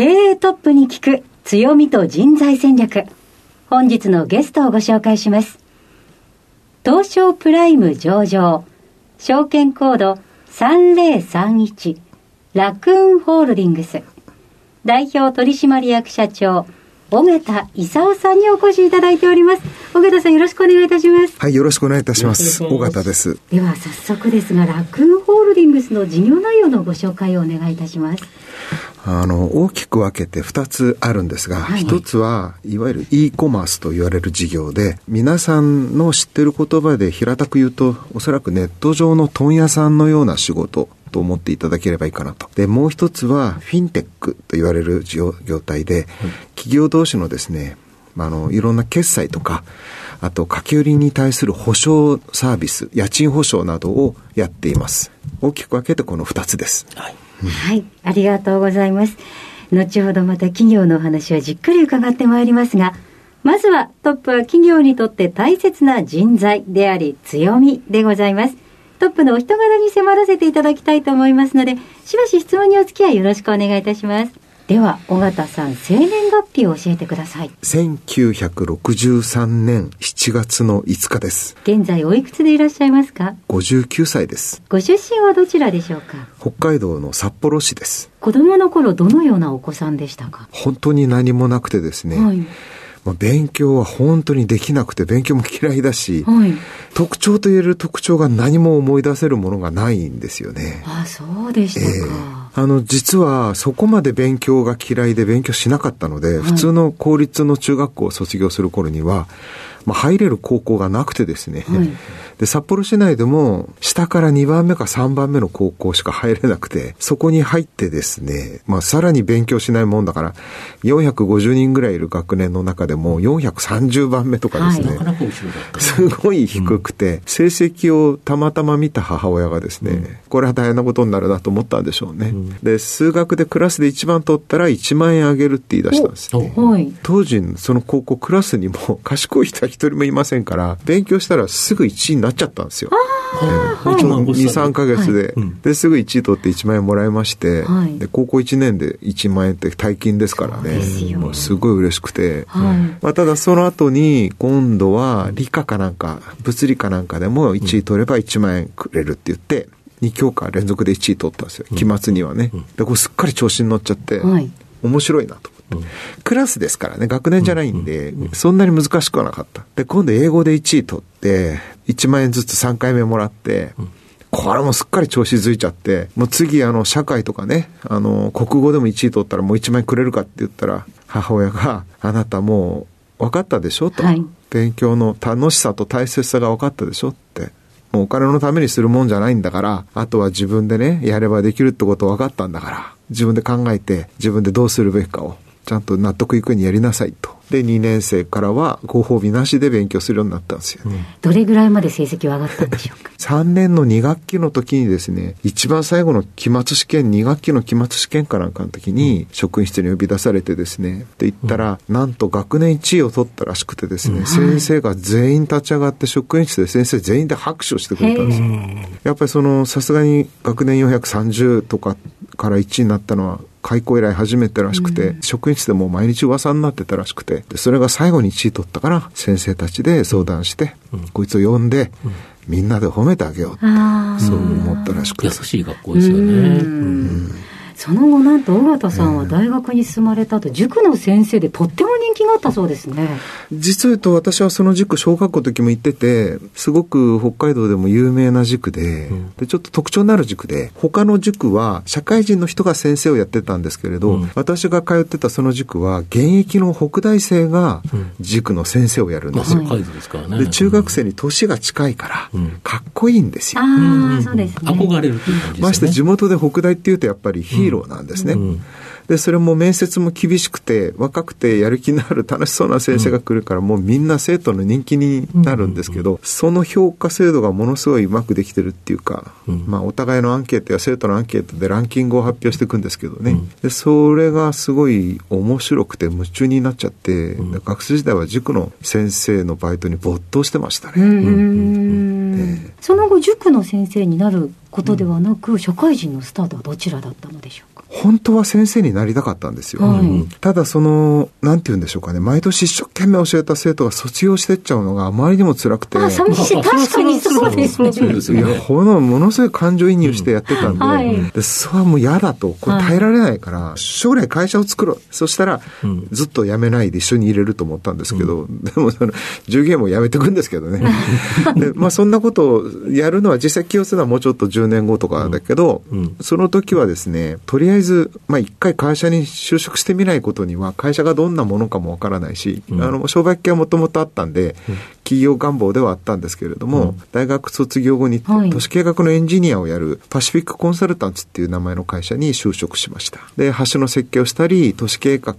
経営トップに聞く強みと人材戦略。本日のゲストをご紹介します。東証プライム上場証券コード3031ラクーンホールディングス。代表取締役社長尾形勲さんにお越しいただいております。尾形さんよろしくお願いいたします。はい、よろしくお願いいたします。尾形です。では早速ですがラクーンホールディングスの事業内容のご紹介をお願いいたしますあの、大きく分けて2つあるんですが、はい1つはいわゆる e コマースと言われる事業で、皆さんの知ってる言葉で平たく言うと、おそらくネット上の問屋さんのような仕事と思っていただければいいかなと。で、もう一つはフィンテックと言われる業業態で、企業同士のですね、まああの、いろんな決済とか、あと、書き売りに対する保証サービス、家賃保証などをやっています。大きく分けてこの2つです。はいはい、ありがとうございます。後ほどまた企業のお話はじっくり伺ってまいりますが、まずはトップは企業にとって大切な人材であり強みでございます。トップのお人柄に迫らせていただきたいと思いますので、しばし質問にお付き合いよろしくお願いいたします。では、尾形さん、生年月日を教えてください。1963年7月の5日です。現在おいくつでいらっしゃいますか？59歳です。ご出身はどちらでしょうか？北海道の札幌市です。子供の頃どのようなお子さんでしたか？本当に何もなくてですね、はい。まあ勉強は本当にできなくて勉強も嫌いだし、はい。特徴と言える特徴が何も思い出せるものがないんですよね。あ、そうでしたか。あの、実はそこまで勉強が嫌いで勉強しなかったので、い。普通の公立の中学校を卒業する頃には、まあ、入れる高校がなくてですね、はいで、札幌市内でも、下から2番目か3番目の高校しか入れなくて、そこに入ってですね、まあ、さらに勉強しないもんだから、450人ぐらいいる学年の中でも、430番目とかですね、はいすごい低くて、成績をたまたま見た母親がですね、これは大変なことになるなと思ったんでしょうね。で、数学でクラスで一番取ったら1万円あげるって言い出したんですよね。はい。当時、その高校クラスにも賢い人は一人もいませんから、勉強したらすぐ1位になっちゃったんですよ。一万五2、千3ヶ月で、うん。で、すぐ1位取って1万円もらいまして、はい。で、高校1年で1万円って大金ですからね。ですよもうすごい嬉しくて。はい。まあ、ただその後に今度は理科かなんか物理かなんかでも1位取れば1万円くれるって言って2教科連続で1位取ったんですよ。期末にはね。でこれすっかり調子に乗っちゃってはい。面白いなと思って。クラスですからね。学年じゃないんでそんなに難しくはなかった。で今度英語で1位取って1万円ずつ3回目もらってこれもすっかり調子づいちゃって、もう次あの社会とかね、あの国語でも1位取ったらもう1万円くれるかって言ったら、母親があなたもう分かったでしょと、はい。勉強の楽しさと大切さが分かったでしょって。もうお金のためにするもんじゃないんだから、あとは自分でね、やればできるってこと分かったんだから、自分で考えて、自分でどうするべきかを、ちゃんと納得いくようにやりなさいと。で、2年生からはご褒美なしで勉強するようになったんですよ。どれぐらいまで成績は上がったんでしょうか？3年の2学期の時にですね、一番最後の期末試験、2学期の期末試験かなんかの時に、職員室に呼び出されてですね、って言ったら、なんと学年1位を取ったらしくてですね、先生が全員立ち上がって職員室で先生全員で拍手をしてくれたんですよ。やっぱりその、さすがに学年430とかから1位になったのは、開校以来初めてらしくて、職員室でもう毎日噂になってたらしくて、でそれが最後に1位取ったから、先生たちで相談して、こいつを呼んで、みんなで褒めてあげようって。そう思ったらしくて。優しい学校ですよね。うんその後なんと尾形さんは大学に進まれた後、塾の先生でとっても人気があったそうですね。実を言うと私はその塾小学校の時も行ってて、すごく北海道でも有名な塾で、うん、でちょっと特徴のある塾で、他の塾は社会人の人が先生をやってたんですけれど、うん、私が通ってたその塾は現役の北大生が塾の先生をやるんですよ。うん、で中学生に年が近いから、かっこいいんですよ。ああ、そうですね。憧れるという感じですね。まして地元で北大っていうとやっぱりヒーローなんですね。で、それも面接も厳しくて、若くてやる気のある楽しそうな先生が来るから、もうみんな生徒の人気になるんですけど、その評価制度がものすごいうまくできてるっていうか、まあお互いのアンケートや生徒のアンケートでランキングを発表していくんですけどね。で、それがすごい面白くて夢中になっちゃって、学生時代は塾の先生のバイトに没頭してましたね。その後塾の先生になることではなく、社会人のスタートはどちらだったのでしょうか？本当は先生になりたかったんですよ。はい、ただその、なんて言うんでしょうかね、毎年一生懸命教えた生徒が卒業してっちゃうのがあまりにも辛くて。あ、寂しい。確かにそうですね。いや、ほの、ものすごい感情移入してやってたんで、うんはい、でそれはもう嫌だと、これ耐えられないから、はい、将来会社を作ろう。そしたら、ずっと辞めないで一緒に入れると思ったんですけど、うん、でもその、従業員も辞めてくんですけどね。で、まあそんなことをやるのは実際起用するのはもうちょっと10年後とかだけど、うん、その時はですね、とりあえず、まあ一回会社に就職してみないことには、会社がどんなものかもわからないし、うん、あの、商売系はもともとあったんで、企業願望ではあったんですけれども、大学卒業後に都市計画のエンジニアをやるパシフィックコンサルタンツっていう名前の会社に就職しました。で、橋の設計をしたり、都市計画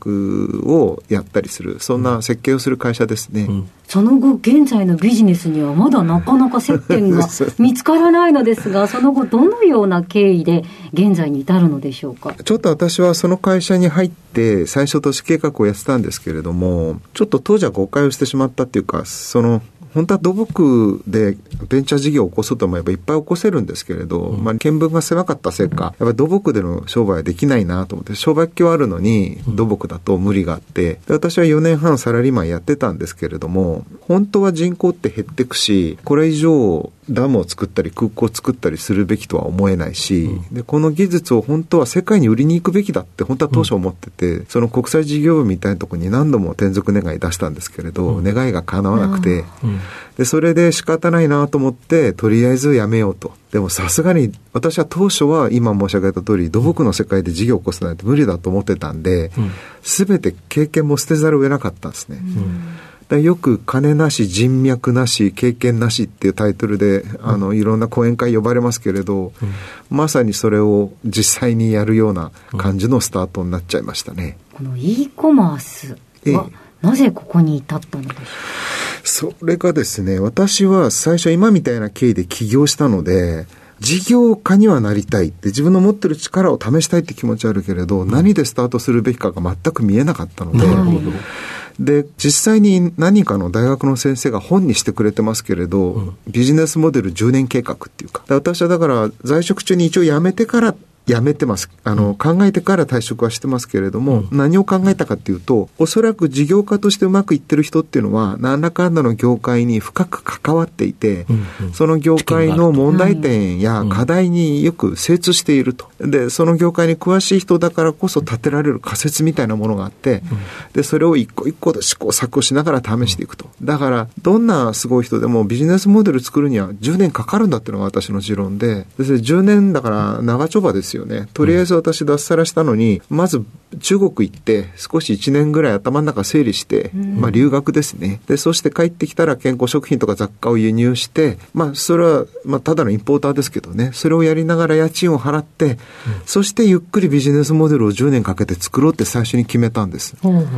をやったりする、そんな設計をする会社ですね。その後、現在のビジネスにはまだなかなか接点が 見つからないのですが、その後、どのような経緯で現在に至るのでしょうか？ちょっと私はその会社に入って、最初都市計画をやってたんですけれども、ちょっと当時は誤解をしてしまったっていうか、その、本当は土木でベンチャー事業を起こそうと思えばいっぱい起こせるんですけれど、うん、まあ、見聞が狭かったせいか、やっぱり土木での商売はできないなと思って、商売機はあるのに土木だと無理があって、私は4年半サラリーマンやってたんですけれども、本当は人口って減っていくし、これ以上ダムを作ったり空港を作ったりするべきとは思えないし、うん、でこの技術を本当は世界に売りに行くべきだって本当は当初思ってて、うん、その国際事業部みたいなところに何度も転属願い出したんですけれど、うん、願いが叶わなくて、でそれで仕方ないなと思ってとりあえずやめようと。でもさすがに私は当初は今申し上げた通り土木の世界で事業を起こすなんて無理だと思ってたんで、すべて経験も捨てざるを得なかったんですね。よく金なし、人脈なし、経験なしっていうタイトルで、あの、いろんな講演会呼ばれますけれど、うん、まさにそれを実際にやるような感じのスタートになっちゃいましたね。この e コマースは、なぜここに至ったのでしょうそれがですね、私は最初今みたいな経緯で起業したので、事業家にはなりたいって自分の持ってる力を試したいって気持ちあるけれど、うん、何でスタートするべきかが全く見えなかったので、で、実際に何かの大学の先生が本にしてくれてますけれど、うん、ビジネスモデル10年計画っていうか、私はだから在職中に一応辞めてからやめてます。あの、考えてから退職はしてますけれども、うん、何を考えたかっていうと、おそらく事業家としてうまくいってる人っていうのは、何らかんだの業界に深く関わっていて、うんうん、その業界の問題点や課題によく精通していると。で、その業界に詳しい人だからこそ立てられる仮説みたいなものがあって、うん、で、それを一個一個で試行錯誤しながら試していくと。だから、どんなすごい人でもビジネスモデル作るには10年かかるんだっていうのが私の持論で、で10年だから長丁場ですですよね。とりあえず私脱サラしたのに、まず中国行って少し1年ぐらい頭の中整理して、まあ留学ですね。で、そして帰ってきたら健康食品とか雑貨を輸入して、まあそれは、まあただのインポーターですけどね、それをやりながら家賃を払って、そしてゆっくりビジネスモデルを10年かけて作ろうって最初に決めたんです。なるほ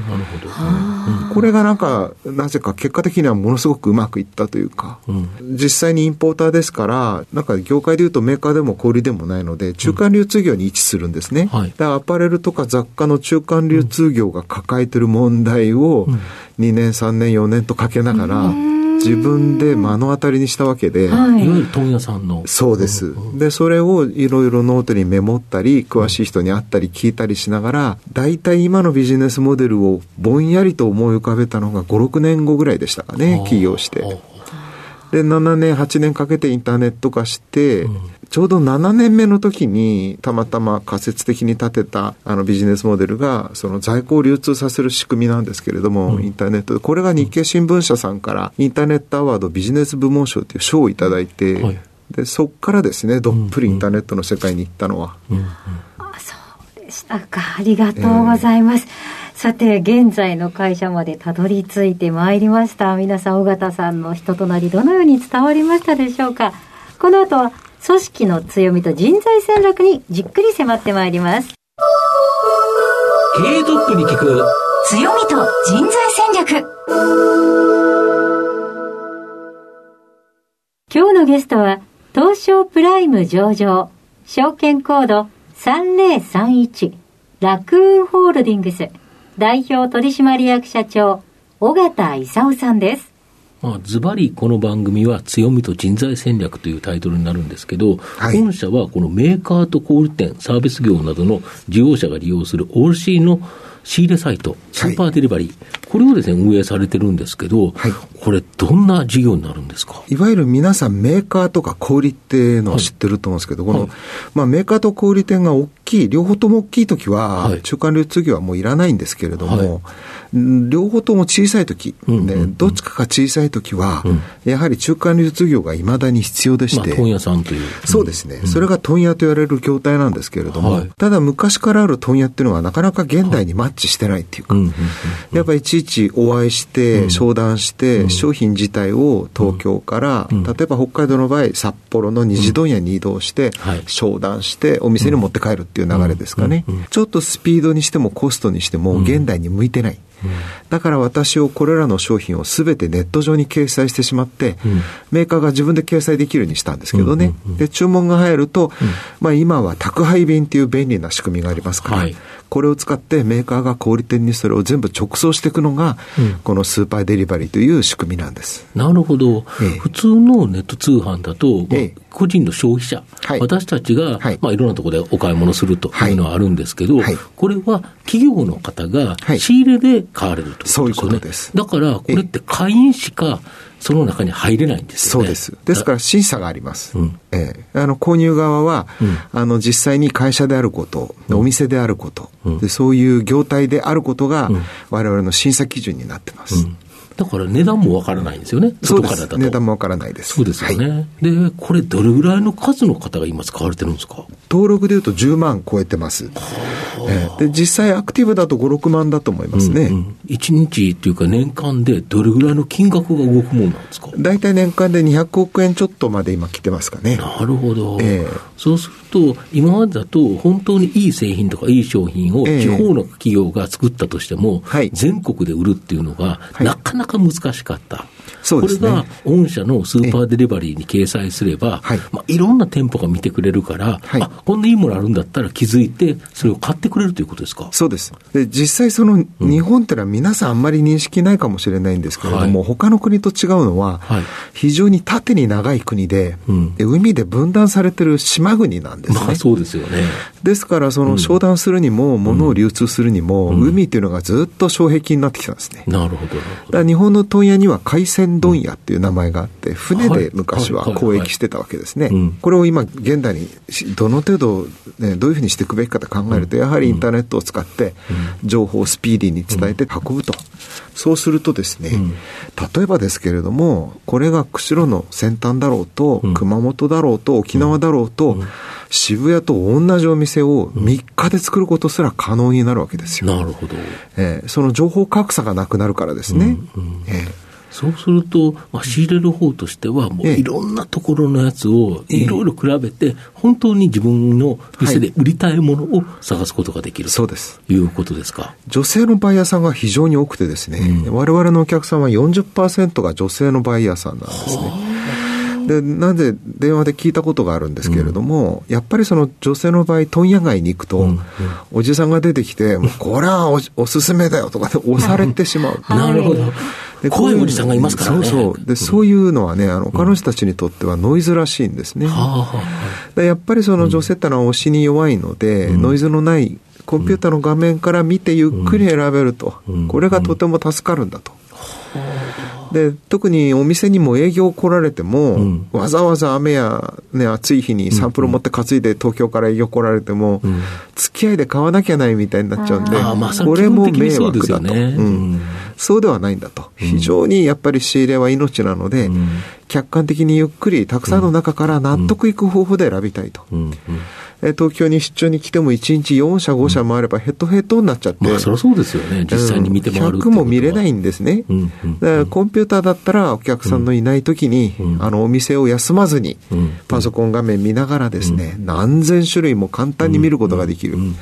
ど。これがなんか、なぜか結果的にはものすごくうまくいったというか、うん、実際にインポーターですから、なんか業界でいうとメーカーでも小売でもないので、中間流通業に位置するんですね。はい、アパレルとか雑貨の中間流通業が抱えてる問題を2年、3年、4年とかけながら、自分で目の当たりにしたわけで、はい、問屋さんの。そうです、でそれをいろいろノートにメモったり詳しい人に会ったり聞いたりしながら大体今のビジネスモデルをぼんやりと思い浮かべたのが56年後ぐらいでしたかね起業して。で、7年、8年かけてインターネット化して、ちょうど7年目の時に、たまたま仮説的に立てたあのビジネスモデルが、その在庫を流通させる仕組みなんですけれども、インターネットで、これが日経新聞社さんから、インターネットアワードビジネス部門賞という賞をいただいて、はい、でそこからですね、どっぷりインターネットの世界に行ったのは。うんうん、あそうでしたか。ありがとうございます。えーさて、現在の会社までたどり着いてまいりました。皆さん、尾形さんの人となり、どのように伝わりましたでしょうか。この後は、組織の強みと人材戦略にじっくり迫ってまいります。経営トップに聞く強みと人材戦略。今日のゲストは、東証プライム上場、証券コード3031、ラクーンホールディングス。代表取締役社長、尾形勲さんです。まあ、ズバリこの番組は強みと人材戦略というタイトルになるんですけど、はい、本社はこのメーカーと小売店、サービス業などの事業者が利用する OC の仕入れサイト、スーパーデリバリー、はい、これをですね、運営されてるんですけど、はい、これ、どんな事業になるんですか？いわゆる皆さん、メーカーとか小売っていうのを知ってると思うんですけど、この、まあ、メーカーと小売店が大きい、両方とも大きいときは、中間流通業はもういらないんですけれども、両方とも小さいとき、ね、どっちかが小さいときは、やはり中間流通業がいまだに必要でして、まあ、問屋さんという。そうですね、それが問屋と言われる業態なんですけれども、ただ昔からある問屋っていうのはなかなか現代にマッチしてないっていうか、やっぱりいちいちお会いして、商談して、商品自体を東京から、例えば北海道の場合、札幌の二次問屋に移動して、商談して、お店に持って帰るっていう流れですかね。ちょっとスピードにしてもコストにしても、現代に向いてない。だから私をこれらの商品をすべてネット上に掲載してしまって、うん、メーカーが自分で掲載できるようにしたんですけどね。で、注文が入ると、まあ今は宅配便っていう便利な仕組みがありますから、はい、これを使ってメーカーが小売店にそれを全部直送していくのが、このスーパーデリバリーという仕組みなんです。なるほど。ええ、普通のネット通販だと、まあ、個人の消費者、はい、私たちが、はい、まあ、いろんなところでお買い物するというのはあるんですけど、はい、これは企業の方が仕入れで買われるということですよね。そういうことです。だから、これって会員しか、その中に入れないんですよね。そうです。ですから審査があります。うん、ええ、あの購入側は、うん、あの実際に会社であること、お店であること、うん、で、そういう業態であることが、我々の審査基準になってます。だから値段もわからないんですよね、外からだと。値段もわからないです。そうですよね、はい、で、これ、どれぐらいの数の方が今、使われてるんですか？登録でいうと10万超えてます。えー、で実際、アクティブだと5、6万だと思いますね。うんうん、1日っていうか、年間でどれぐらいの金額が動くものなんですか？大体年間で200億円ちょっとまで今、来てますかね。なるほど。えー、そうすると、今までだと、本当にいい製品とかいい商品を地方の企業が作ったとしても、えー全国で売るっていうのが、なかなか難しかった。そうですね、これが御社のスーパーデリバリーに掲載すれば、はい。まあ、いろんな店舗が見てくれるから、はい、あこんないいものあるんだったら気づいて、それを買ってくれるということですか？そうです。で実際、その日本ってのは皆さんあんまり認識ないかもしれないんですけれども、はい、他の国と違うのは、はい、非常に縦に長い国でうん、で、海で分断されてる島国なんですね。まあ、そうですよね。ですから、その商談するにも、物を流通するにも、うん、海っていうのがずっと障壁になってきたんですね。なるほど。だ日本の問屋には海鮮問屋っていう名前があって、船で昔は交易してたわけですね。これを今、現代にどの程度、ね、どういうふうにしていくべきかと考えると、やはりインターネットを使って、情報をスピーディーに伝えて運ぶと。そうするとですね、例えばですけれども、これが釧路の先端だろうと、熊本だろうと、沖縄だろうと、渋谷と同じお店を3日で作ることすら可能になるわけですよ。なるほど。えー、その情報格差がなくなるからですね。うん。うん、えーそうすると、まあ、仕入れる方としては、もういろんなところのやつをいろいろ比べて、本当に自分の店で売りたいものを探すことができる、そうです。いうことですか？女性のバイヤーさんが非常に多くてですね、うん、我々のお客さんは40%が女性のバイヤーさんなんですね。で、なぜ電話で聞いたことがあるんですけれども、うん、やっぱりその女性の場合、問屋街に行くと、うんうん、おじさんが出てきて、もうこれはおおすすめだよとかで押されてしまう。なるほど。で怖いおじさんがいますからね。そうそう。で、そういうのはね、あの、彼女たちにとってはノイズらしいんですね。でやっぱりその女性ってのは押しに弱いので、ノイズのないコンピューターの画面から見てゆっくり選べると。これがとても助かるんだと。で特にお店にも営業来られても、うん。わざわざ雨や、ね、暑い日にサンプル持って担いで東京から営業来られても、ん。付き合いで買わなきゃないみたいになっちゃうんで、これも迷惑だと、ね。うん。うん。そうではないんだと、非常にやっぱり仕入れは命なので、うん。客観的にゆっくりたくさんの中から納得いく方法で選びたいと。東京に出張に来ても1日4社5社もあればヘッドヘッドになっちゃって、まあ、そりゃそうですよね。実際に見て回るってこと100はも見れないんですね。うん。うん。だからコンピューターだったらお客さんのいない時に、うん。あのお店を休まずにうん。パソコン画面見ながらですね、何千種類も簡単に見ることができる。うん。うん。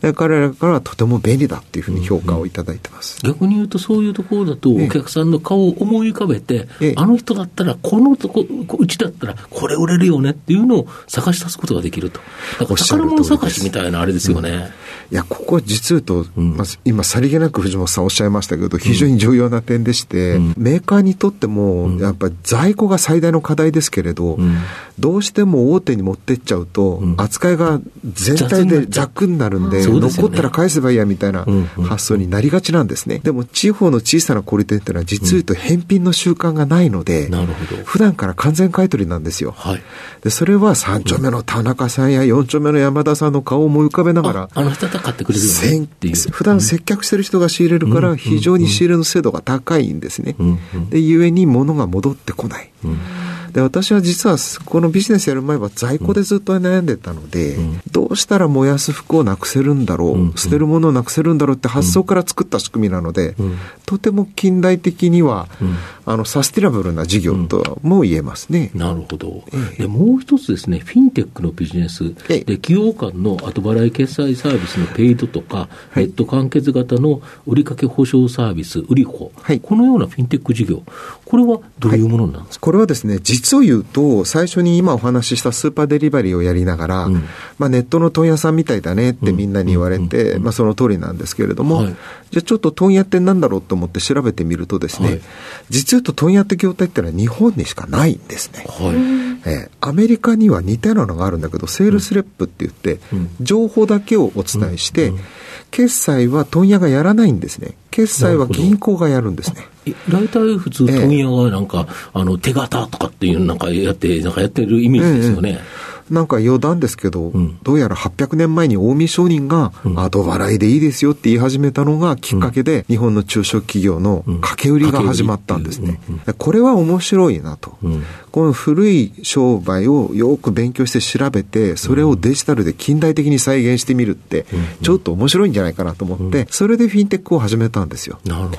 で彼らからはとても便利だっていうふうに評価をいただいてます。逆に言うと、そういうところだと、ええ。お客さんの顔を思い浮かべて、ええ。あの人だったら、このとこ、うちだったら、これ売れるよねっていうのを探し出すことができると。だから宝物探しみたいなあれですよね。いや、ここ実言うと、うん。まず今、さりげなく藤本さんおっしゃいましたけど、非常に重要な点でして、うん。メーカーにとっても、んやっぱり在庫が最大の課題ですけれど、うんどうしても大手に持ってっちゃうと、ん扱いが全体で弱になるんで、残ったら返せばいいやみたいな発想になりがちなんですね。でも、地方の小さな小売店っていうのは、実言うと返品の習慣がないので。普段から完全買い取りなんですよ。はい。で、それは3丁目の田中さんや4丁目の山田さんの顔を思い浮かべながらあ、あの人買ってくれるよね先っていう。普段接客してる人が仕入れるから、うん非常に仕入れの精度が高いんですね。うんうんで、ゆえに物が戻ってこない。うんで、私は実は、このビジネスやる前は在庫でずっと悩んでたので、うん。どうしたら燃やす服をなくせるんだろう、うん。捨てるものをなくせるんだろうって発想から作った仕組みなので、うん。とても近代的には、うん。あの、サスティナブルな事業とも言えますね。なるほど、ええ。でもう一つですね、フィンテックのビジネス、ええ。で企業間の後払い決済サービスのペイドとか、ネット完結型の売掛保証サービス、売り保、はい。このようなフィンテック事業、これはどういうものなんですか、これはですね、実を言うと、最初に今お話ししたスーパーデリバリーをやりながら、うん。まあ、ネットの問屋さんみたいだねってみんなに言われて、まあ、その通りなんですけれども、はい。じゃあちょっと問屋ってなんだろうと思って調べてみるとですね、はい。実を言うと問屋って業態ってのは日本にしかないんですね。はい。えーアメリカには似たようなのがあるんだけど、セールスレップって言って、うん。情報だけをお伝えして、うん決済は問屋がやらないんですね。決済は銀行がやるんですね。え大体普通、ええ問屋はなんか、あの手形とかっていう、なんかやって、なんかやってるイメージですよね。なんか余談ですけど、ん。どうやら800年前に近江商人がうん。後払いでいいですよって言い始めたのがきっかけで、日本の中小企業の掛け売りが始まったんですね。これは面白いなと。うん。この古い商売をよく勉強して調べて、それをデジタルで近代的に再現してみるって、ちょっと面白いんじゃないかなと思って、それでフィンテックを始めたんですよ。なるほど。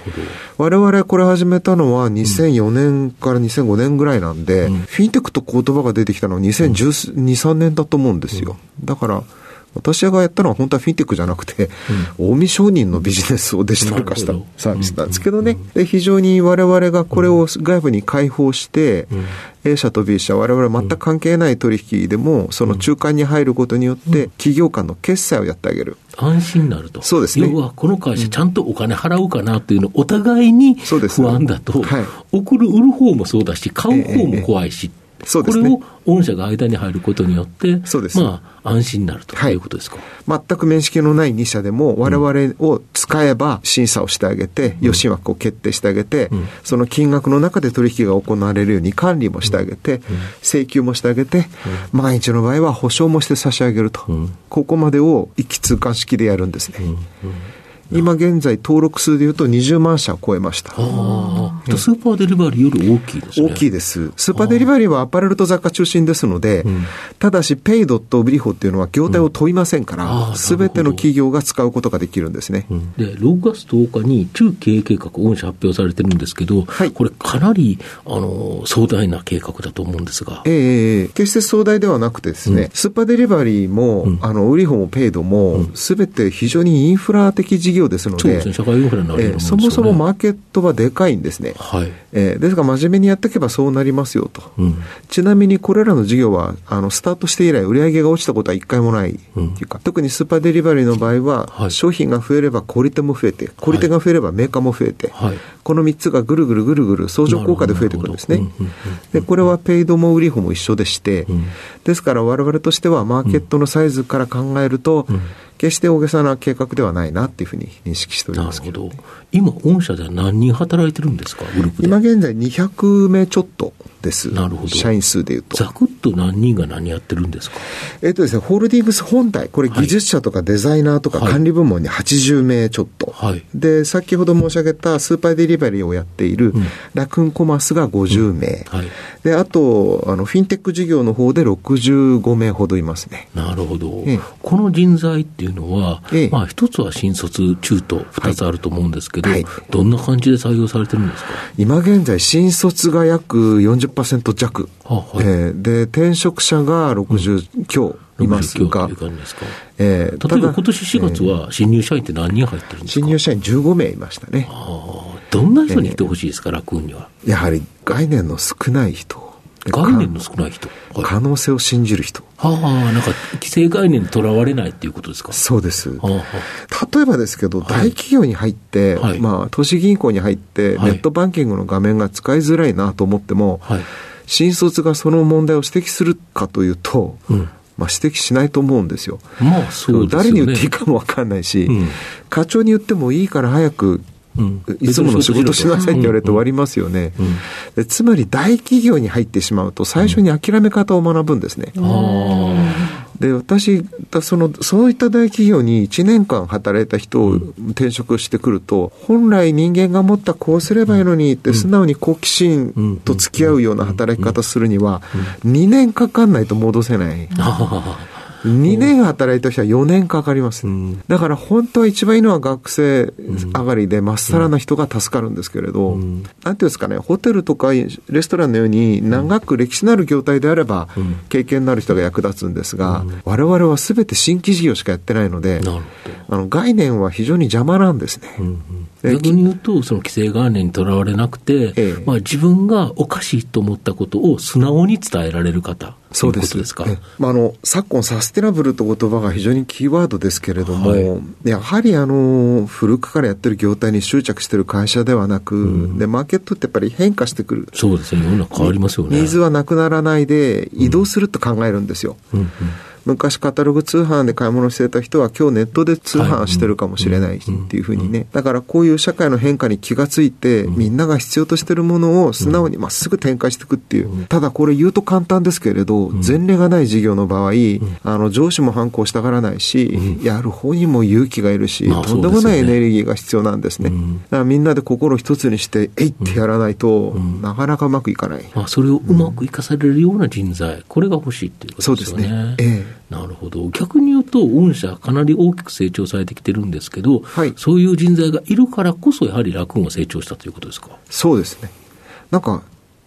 我々これ始めたのは2004年から2005年ぐらいなんで、フィンテックと言葉が出てきたのは2012、3年だと思うんですよ。だから、私がやったのは本当はフィンテックじゃなくて、近江商人のビジネスをデジタル化したサービスなんですけどね。で非常に我々がこれを外部に開放して、A 社と B 社、我々全く関係ない取引でも、その中間に入ることによって、企業間の決済をやってあげる。安心になると。そうですね。要は、この会社ちゃんとお金払うかなっていうの、お互いにそうです不安だと、はい。送る、売る方もそうだし、買う方も怖いし、そうですね。これを御社が間に入ることによって、そうです。まあ、安心になるとはい。いうことですか？全く面識のない2社でも我々を使えば審査をしてあげて、予診枠を決定してあげて、ん。その金額の中で取引が行われるように管理もしてあげて、請求もしてあげて、万一の場合は保証もして差し上げると、ん。ここまでを一気通貫式でやるんですね。今現在登録数でいうと20万社を超えました。ああ、スーパーデリバリーより大きいですね。大きいです。スーパーデリバリーはアパレルと雑貨中心ですので、ん。ただし、ペイドとブリホっていうのは業態を問いませんから、すべ、ての企業が使うことができるんですね。うん。で、6月10日に中経営計画、御社発表されてるんですけど、はい。これかなり、あの、壮大な計画だと思うんですが。ええ決して壮大ではなくてですね、スーパーデリバリーも、うん。あの、ウリホもペイドも、すべて非常にインフラ的事業ですので、そえそもそもマーケットはでかいんですね。はい。ええですから真面目にやっていけばそうなりますよと。うん。ちなみにこれらの事業は、あの、スタートして以来、売上が落ちたことは一回もないっていうか、特にスーパーデリバリーの場合は、はい商品が増えれば小売手も増えて、小売手が増えればメーカーも増えて、はい。この3つがぐるぐるぐるぐる相乗効果で増えていくんですね。で、これはペイドも売り法も一緒でして、んですから我々としてはマーケットのサイズから考えると、決して大げさな計画ではないなっていうふうに認識しておりますけど、ほど。今、御社では何人働いてるんですか、グループで。今現在200名ちょっとです。なるほど社員数でいうと。ざくっと何人が何やってるんですか？えっとですね、ホールディングス本体、これはい技術者とかデザイナーとかはい管理部門に80名ちょっと。はいで、先ほど申し上げたスーパーデリバリーをやっているうんラクーンコマースが50名。はい。で、あと、あの、フィンテック事業の方で65名ほどいますね。なるほど、ええこの人材っていうのは、ええまあ一つは新卒、中途、二つあると思うんですけど、はいどんな感じで採用されてるんですか？今現在、新卒が約40%弱。あはいえーで、転職者が60強います60がう、感じですかえー例えば今年4月は新入社員って何人入ってるんですか、新入社員15名いましたね。どんな人に来てほしいですか、楽には。やはり概念の少ない人。概念の少ない人。はい、は可能性を信じる人。あ、なんか既成概念にとらわれないっていうことですか？そうです。はあは例えばですけど、大企業に入って、はいまあ、投資銀行に入って、はいネットバンキングの画面が使いづらいなと思っても。新卒がその問題を指摘するかというと、うんまあ、指摘しないと思うんですよ。まあそうですよね。誰に言っていいかもわかんないし、うん課長に言ってもいいから早く、うんいつもの仕事しなさいって言われて終わりますよね。つまり大企業に入ってしまうと最初に諦め方を学ぶんですね。あで、私、だその、そういった大企業に1年間働いた人を転職してくると、本来人間が持ったこうすればいいのにって素直に好奇心と付き合うような働き方するには、2年かかんないと戻せない。あ。2年働いた人は4年かかります。うんだから本当は一番いいのは学生上がりでまっさらな人が助かるんですけれど、うんなんていうんですかね、ホテルとかレストランのように長く歴史のある業態であればうん経験のある人が役立つんですが、我々は全て新規事業しかやってないので、あの概念は非常に邪魔なんですね。ど。うんうんえ逆に言うと、その既成概念にとらわれなくて、ええまあ、自分がおかしいと思ったことを素直に伝えられる方そうです。ですか。えまあ、あの、昨今サステナブルという言葉が非常にキーワードですけれども、はいやはりあの、古くからやってる業態に執着してる会社ではなく、で、マーケットってやっぱり変化してくる。そうですね、世の中変わりますよね。ニーズはなくならないで移動すると考えるんですよ。うんうん昔カタログ通販で買い物してた人は今日ネットで通販してるかもしれないっていうふうにね。だからこういう社会の変化に気がついて、みんなが必要としてるものを素直にまっすぐ展開していくっていう。ただこれ言うと簡単ですけれど、前例がない事業の場合、あの上司も反抗したがらないし、やる方にも勇気がいるし、まあとんでもないエネルギーが必要なんですね。うん。だからみんなで心一つにして、えいってやらないと、なかなかうまくいかない。まあ、それをうまく生かされるような人材、これが欲しいっていうことですよね。そうですね。ええなるほど。逆に言うと、御社かなり大きく成長されてきてるんですけど、はいそういう人材がいるからこそ、やはり楽が成長したということですか？そうですね。なんか、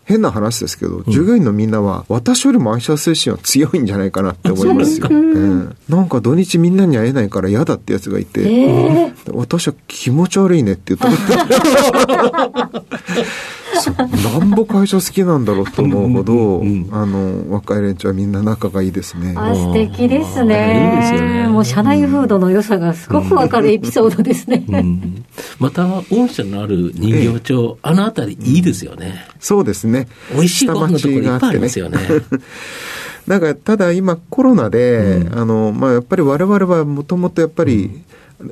変な話ですけど、従業員のみんなは、私よりも愛社精神は強いんじゃないかなって思いますよ。うんなんか土日みんなに会えないから嫌だってやつがいて、私は気持ち悪いねって言ったことなんぼ会社好きなんだろうと思うほど、あの、若い連中はみんな仲がいいですね。あ素敵ですいいねですよね。もう社内風土の良さがすごくわかるエピソードですね、うん。また、御社のある人形町、あのあたりいいですよね。そうですね。美味しいご飯のところいっぱいありますよね。なんか、ただ今コロナで、あの、まあ、やっぱり我々はもともとやっぱり、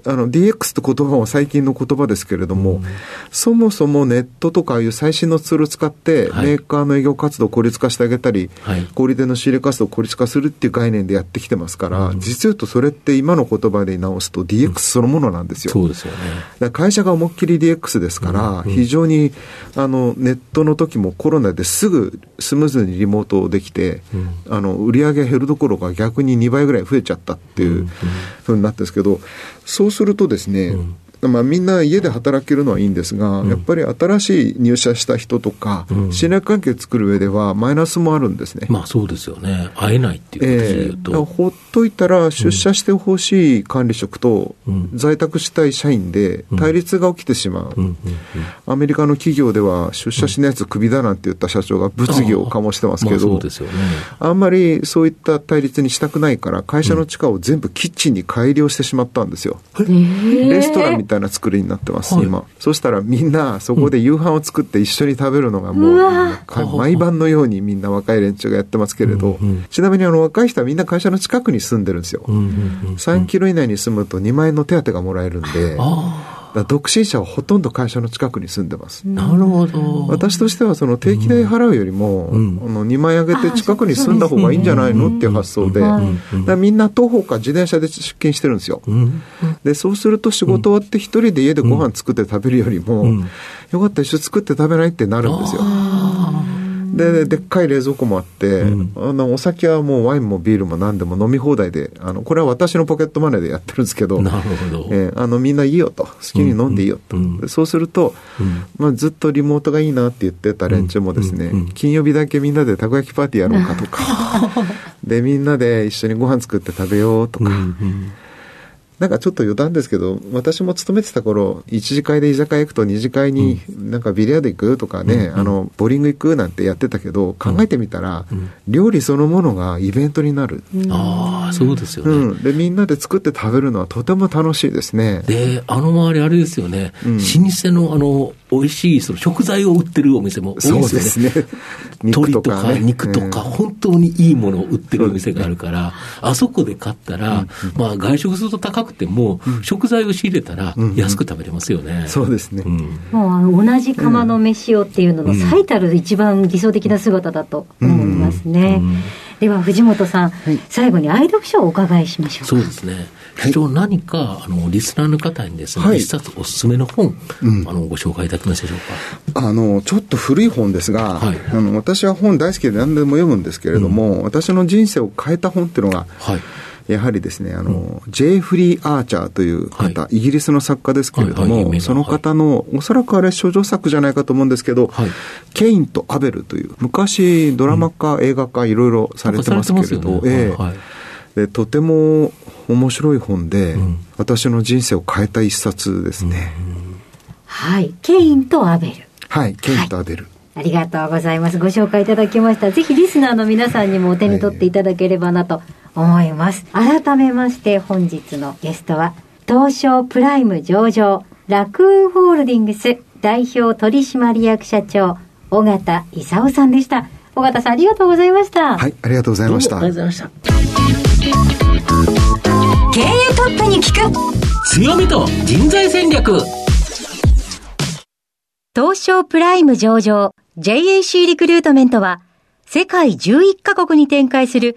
あの、DX って言葉は最近の言葉ですけれども、そもそもネットとかああいう最新のツールを使って、はい。メーカーの営業活動を効率化してあげたり、はい。小売店の仕入れ活動を効率化するっていう概念でやってきてますから、実を言うとそれって今の言葉で直すと DX そのものなんですよ。そうですよね。会社が思いっきり DX ですから、非常にあのネットの時もコロナですぐスムーズにリモートできて、あの売り上げ減るどころか逆に2倍ぐらい増えちゃったっていうふうになってるんですけど、そうするとですね、まあ、みんな家で働けるのはいいんですが、やっぱり新しい入社した人とか、信頼関係作る上ではマイナスもあるんですね。まあそうですよね。会えないっていう形でええ。言うと。だからほっといたら出社してほしい管理職とうん。在宅したい社員で対立が起きてしまう、アメリカの企業では出社しないやつクビだなんて言った社長が物議を醸してますけど、うですよね。あんまりそういった対立にしたくないから会社の地下を全部キッチンに改良してしまったんですよ、レストランみたいな作りになってます、はい。今。そしたらみんなそこで夕飯を作って一緒に食べるのがもう、う毎晩のようにみんな若い連中がやってますけれど、うんうん。ちなみにあの若い人はみんな会社の近くに住んでるんですよ、うんうんうん3キロ以内に住むと2万円の手当がもらえるんで、あら独身者はほとんど会社の近くに住んでます。あ、なるほど。私としてはその定期代払うよりも、うんあの2万円上げて近くに住んだ方がいいんじゃないのっていう発想で、はいだからみんな徒歩か自転車で出勤してるんですよ。うん。で、そうすると仕事終わって一人で家でご飯作って食べるよりも、うんよかったら一緒に作って食べないってなるんですよ。で、ででっかい冷蔵庫もあって、うん。あの、お酒はもうワインもビールも何でも飲み放題で、あの、これは私のポケットマネーでやってるんですけど、なるほど。えーあの、みんないいよと。好きに飲んでいいよと。そうすると、うん。まあ、ずっとリモートがいいなって言ってた連中もですね、金曜日だけみんなでたこ焼きパーティーやろうかとか、で、みんなで一緒にご飯作って食べようとか、なんかちょっと余談ですけど、私も勤めてた頃、一次会で居酒屋行くと二次会になんかビリヤード行くとかね、あの、ボーリング行くなんてやってたけど、考えてみたら、うん。料理そのものがイベントになる。ああ、そうですよね。うん。で、みんなで作って食べるのはとても楽しいですね。で、あの周りあれですよね、うん老舗のあの、美味しいその食材を売ってるお店も多いそうでよね。ですすね。鶏とかね肉とか、うん本当にいいものを売ってるお店があるから、あそこで買ったら、まあ外食すると高くても、食材を仕入れたらうん安く食べれますよね。そうですね。うんもうあの同じ釜の飯をっていうのの最たる一番理想的な姿だと思いますね。うんでは藤本さん、最後に愛読書をお伺いしましょうか。そうですね。所長、何か、あの、リスナーの方にですね、はい一冊おすすめの本、うんあの、ご紹介いただけますでしょうか？あの、ちょっと古い本ですが、はいあの、私は本大好きで何でも読むんですけれども、私の人生を変えた本っていうのが、はい。やはりですね、あの、ジェイ・フリー・アーチャーという方、はイギリスの作家ですけれども、はいはいその方の、おそらくあれ、処女作じゃないかと思うんですけど、はいケインとアベルという、昔、ドラマ化、映画化、いろいろされてますけれど、ねええはいはいでとても面白い本で、ん私の人生を変えた一冊ですね。はい。ケインとアベル。はい、ケインとアベル。ありがとうございます。ご紹介いただきました。ぜひリスナーの皆さんにもお手に取っていただければなと思います。改めまして本日のゲストは、東証プライム上場、ラクーンホールディングス代表取締役社長、尾形勲さんでした。尾形さんありがとうございました。はい、ありがとうございましたあり。がとうございました。経営トップに聞く強みと人材戦略。東証プライム上場 JAC リクルートメントは世界11カ国に展開する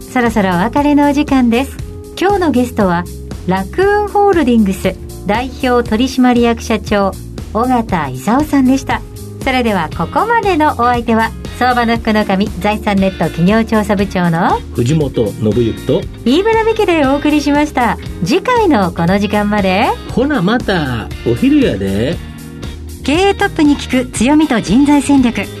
そろそろお別れのお時間です。今日のゲストはラクーンホールディングス代表取締役社長尾形勲さんでした。それではここまでのお相手は相場の福の神財産ネット企業調査部長の藤本信之と、飯村美希でお送りしました。次回のこの時間までほなまた、お昼やで。経営トップに聞く強みと人材戦略